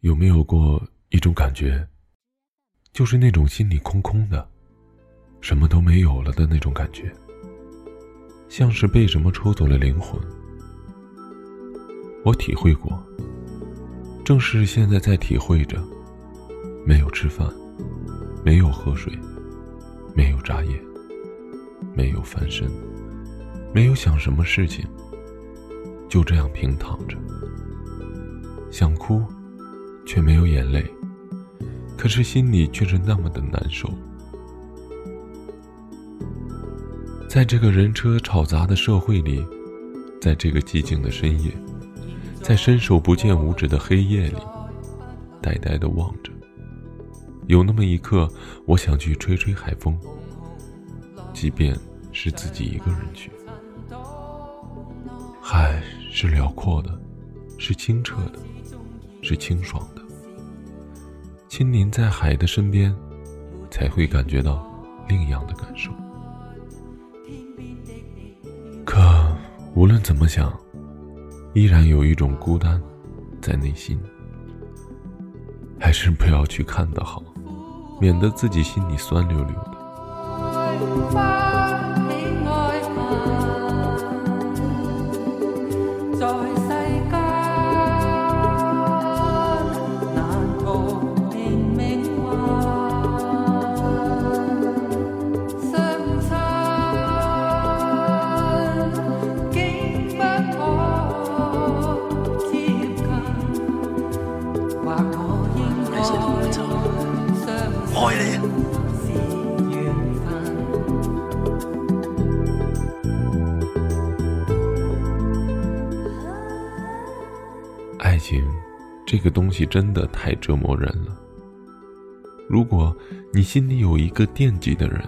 有没有过一种感觉，就是那种心里空空的，什么都没有了的那种感觉，像是被什么抽走了灵魂？我体会过，正是现在在体会着，没有吃饭，没有喝水，没有眨眼，没有翻身，没有想什么事情，就这样平躺着。想哭，却没有眼泪，可是心里却是那么的难受。在这个人车吵杂的社会里，在这个寂静的深夜，在伸手不见五指的黑夜里，呆呆的望着。有那么一刻，我想去吹吹海风，即便是自己一个人去。海是辽阔的，是清澈的。是清爽的，亲临在海的身边，才会感觉到另样的感受。可无论怎么想，依然有一种孤单在内心。还是不要去看的好，免得自己心里酸溜溜的。爱你。爱情，这个东西真的太折磨人了。如果你心里有一个惦记的人，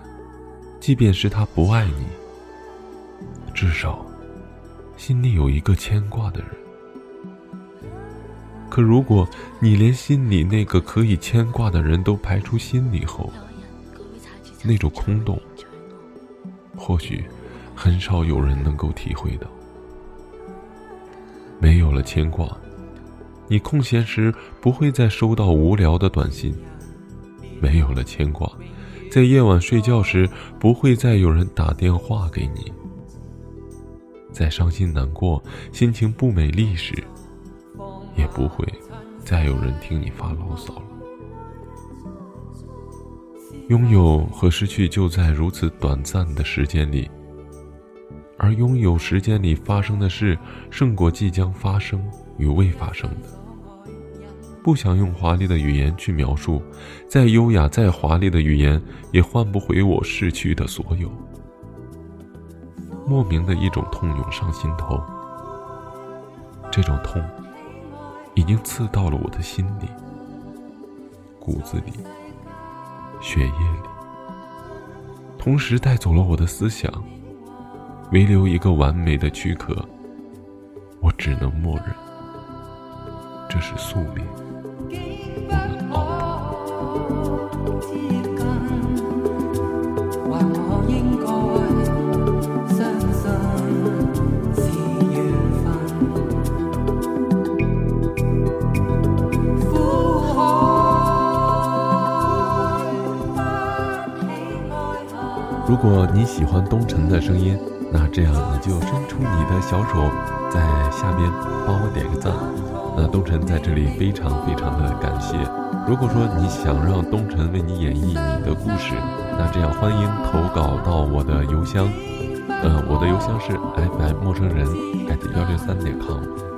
即便是他不爱你，至少心里有一个牵挂的人。可如果你连心里那个可以牵挂的人都排除心里后，那种空洞，或许很少有人能够体会到。没有了牵挂，你空闲时不会再收到无聊的短信；没有了牵挂，在夜晚睡觉时不会再有人打电话给你；在伤心难过、心情不美丽时。也不会再有人听你发牢骚了。拥有和失去就在如此短暂的时间里，而拥有时间里发生的事，胜过即将发生与未发生的。不想用华丽的语言去描述，再优雅再华丽的语言，也换不回我逝去的所有。莫名的一种痛涌上心头，这种痛。已经刺到了我的心里、骨子里、血液里，同时带走了我的思想，唯留一个完美的躯壳，我只能默认，这是宿命。如果你喜欢东辰的声音，那这样你就伸出你的小手，在下边帮我点个赞。那东辰在这里非常非常的感谢。如果说你想让东辰为你演绎你的故事，那这样欢迎投稿到我的邮箱，呃，我的邮箱是 fm 陌生人 at 幺六三点 com。